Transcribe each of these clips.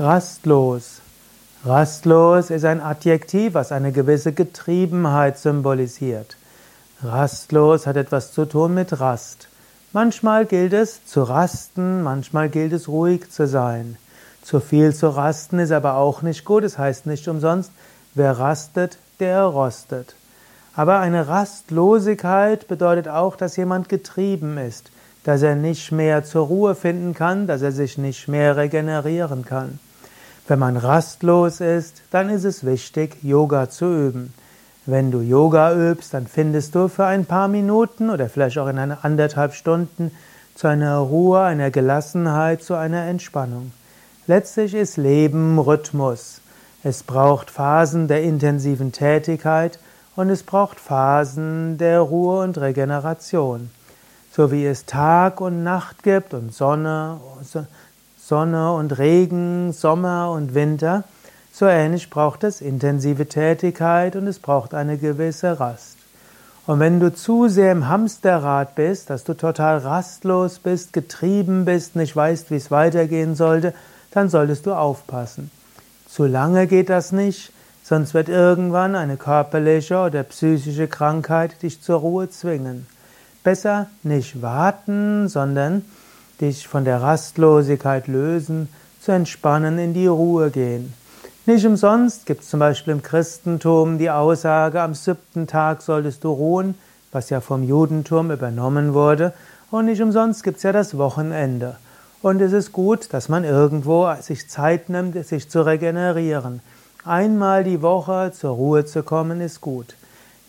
Rastlos. Rastlos ist ein Adjektiv, was eine gewisse Getriebenheit symbolisiert. Rastlos hat etwas zu tun mit Rast. Manchmal gilt es zu rasten, manchmal gilt es ruhig zu sein. Zu viel zu rasten ist aber auch nicht gut, es heißt nicht umsonst, wer rastet, der rostet. Aber eine Rastlosigkeit bedeutet auch, dass jemand getrieben ist, dass er nicht mehr zur Ruhe finden kann, dass er sich nicht mehr regenerieren kann. Wenn man rastlos ist, dann ist es wichtig, Yoga zu üben. Wenn du Yoga übst, dann findest du für ein paar Minuten oder vielleicht auch in einer anderthalb Stunden zu einer Ruhe, einer Gelassenheit, zu einer Entspannung. Letztlich ist Leben Rhythmus. Es braucht Phasen der intensiven Tätigkeit und es braucht Phasen der Ruhe und Regeneration. So wie es Tag und Nacht gibt und Sonne, Sonne und Regen, Sommer und Winter, so ähnlich braucht es intensive Tätigkeit und es braucht eine gewisse Rast. Und wenn du zu sehr im Hamsterrad bist, dass du total rastlos bist, getrieben bist, nicht weißt, wie es weitergehen sollte, dann solltest du aufpassen. Zu lange geht das nicht, sonst wird irgendwann eine körperliche oder psychische Krankheit dich zur Ruhe zwingen. Besser nicht warten, sondern dich von der Rastlosigkeit lösen, zu entspannen, in die Ruhe gehen. Nicht umsonst gibt es zum Beispiel im Christentum die Aussage, am siebten Tag solltest du ruhen, was ja vom Judentum übernommen wurde. Und nicht umsonst gibt es ja das Wochenende. Und es ist gut, dass man irgendwo sich Zeit nimmt, sich zu regenerieren. Einmal die Woche zur Ruhe zu kommen, ist gut.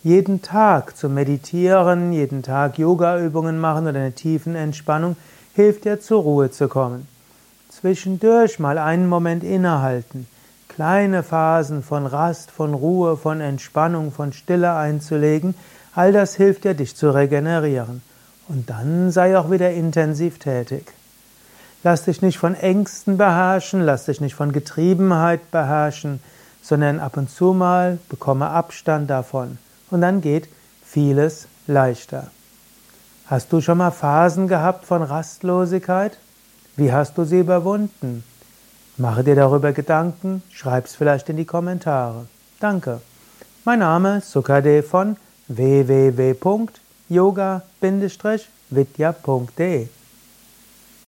Jeden Tag zu meditieren, jeden Tag Yoga-Übungen machen oder eine tiefen Entspannung hilft dir zur Ruhe zu kommen. Zwischendurch mal einen Moment innehalten, kleine Phasen von Rast, von Ruhe, von Entspannung, von Stille einzulegen, all das hilft dir, dich zu regenerieren. Und dann sei auch wieder intensiv tätig. Lass dich nicht von Ängsten beherrschen, lass dich nicht von Getriebenheit beherrschen, sondern ab und zu mal bekomme Abstand davon. Und dann geht vieles leichter. Hast du schon mal Phasen gehabt von Rastlosigkeit? Wie hast du sie überwunden? Mache dir darüber Gedanken, schreib's vielleicht in die Kommentare. Danke. Mein Name ist Sukade von www.yoga-vidya.de